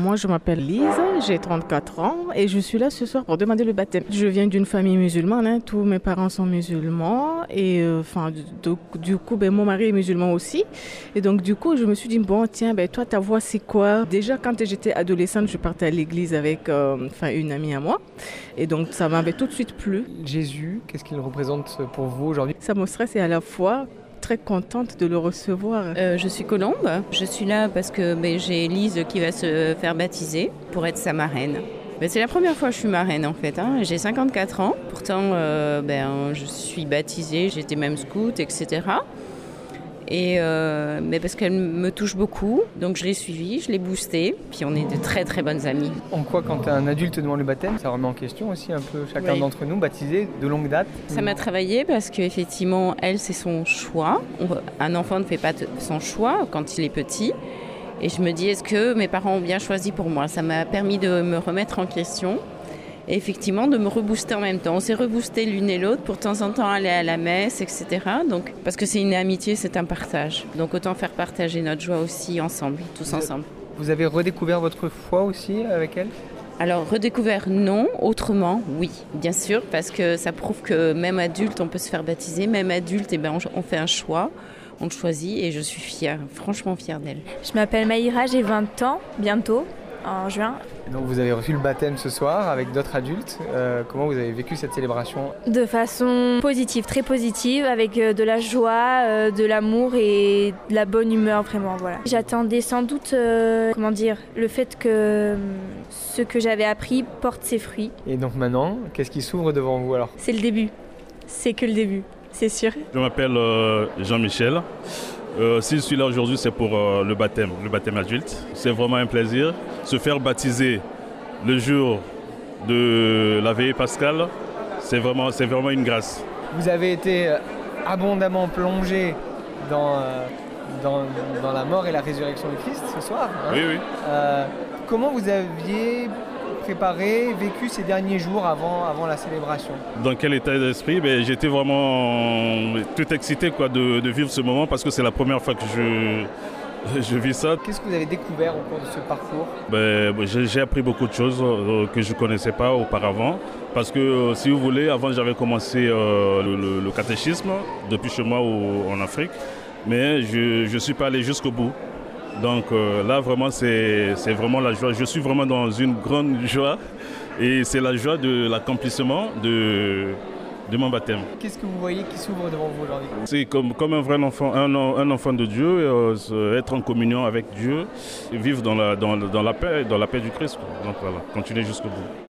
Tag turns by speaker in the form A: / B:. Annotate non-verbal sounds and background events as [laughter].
A: Moi, je m'appelle Lise, j'ai 34 ans et je suis là ce soir pour demander le baptême. Je viens d'une famille musulmane, hein, tous mes parents sont musulmans et euh, du, coup, ben, mon mari est musulman aussi. Et donc du coup, je me suis dit bon, tiens, ben toi, ta voix c'est quoi? Déjà, quand j'étais adolescente, je partais à l'église avec euh, une amie à moi et donc ça m'avait tout de suite plu.
B: Jésus, qu'est-ce qu'il représente pour vous aujourd'hui?
A: Ça me stresse et à la fois très contente de le recevoir.
C: Euh, je suis Colombe. Je suis là parce que ben, j'ai Lise qui va se faire baptiser pour être sa marraine. Ben, c'est la première fois que je suis marraine en fait. Hein. J'ai 54 ans. Pourtant, euh, ben, je suis baptisée, j'étais même scout, etc. Et euh, mais parce qu'elle me touche beaucoup, donc je l'ai suivie, je l'ai boostée, puis on est de très très bonnes amies.
B: En quoi, quand un adulte demande le baptême, ça remet en question aussi un peu chacun d'entre nous, baptisé de longue date
C: Ça m'a travaillé parce qu'effectivement, elle, c'est son choix. Un enfant ne fait pas son choix quand il est petit. Et je me dis, est-ce que mes parents ont bien choisi pour moi? Ça m'a permis de me remettre en question et effectivement de me rebooster en même temps. On s'est reboosté l'une et l'autre pour de temps en temps aller à la messe, etc. Donc, parce que c'est une amitié, c'est un partage. Donc autant faire partager notre joie aussi ensemble, tous ensemble.
B: Vous avez redécouvert votre foi aussi avec elle?
C: Alors redécouvert non, autrement oui, bien sûr, parce que ça prouve que même adulte on peut se faire baptiser, même adulte et eh ben, on, fait un choix, on le choisit et je suis fière, franchement fière d'elle.
D: Je m'appelle Maïra, j'ai 20 ans bientôt en juin.
B: Donc vous avez reçu le baptême ce soir avec d'autres adultes. Euh, comment vous avez vécu cette célébration
D: De façon positive, très positive, avec euh, de la joie, euh, de l'amour et de la bonne humeur vraiment. Voilà. J'attendais sans doute, comment dire, le fait que ce que j'avais appris porte ses fruits.
B: Et donc maintenant, qu'est-ce qui s'ouvre devant vous alors?
D: C'est le début. C'est que le début, c'est sûr.
E: Je m'appelle Jean-Michel. Euh, si je suis là aujourd'hui, c'est pour euh, le baptême, le baptême adulte. C'est vraiment un plaisir. Se faire baptiser le jour de la veillée pascale, c'est vraiment, c'est vraiment une grâce.
B: Vous avez été euh, abondamment plongé dans, dans, dans, la mort et la résurrection de Christ ce soir.
E: Hein? oui, oui.
B: comment vous aviez préparé, vécu ces derniers jours avant, avant la célébration
E: Dans quel état d'esprit? Ben, J'étais vraiment tout excité quoi, de, vivre ce moment parce que c'est la première fois que je, [laughs] je vis ça.
B: Qu'est-ce que vous avez découvert au cours de ce parcours?
E: Ben, J'ai appris beaucoup de choses euh, que je ne connaissais pas auparavant. Parce que, euh, si vous voulez, avant j'avais commencé euh, le, catéchisme depuis chez moi en Afrique, mais je ne suis pas allé jusqu'au bout. Donc euh, là, vraiment, c'est vraiment la joie. Je suis vraiment dans une grande joie et c'est la joie de l'accomplissement de, de mon baptême.
B: Qu'est-ce que vous voyez qui s'ouvre devant vous aujourd'hui?
E: C'est comme, comme un vrai enfant, un, un enfant de Dieu, euh, être en communion avec Dieu, vivre dans la, dans, dans la paix, dans la paix du Christ. Donc voilà, continuer jusqu'au bout.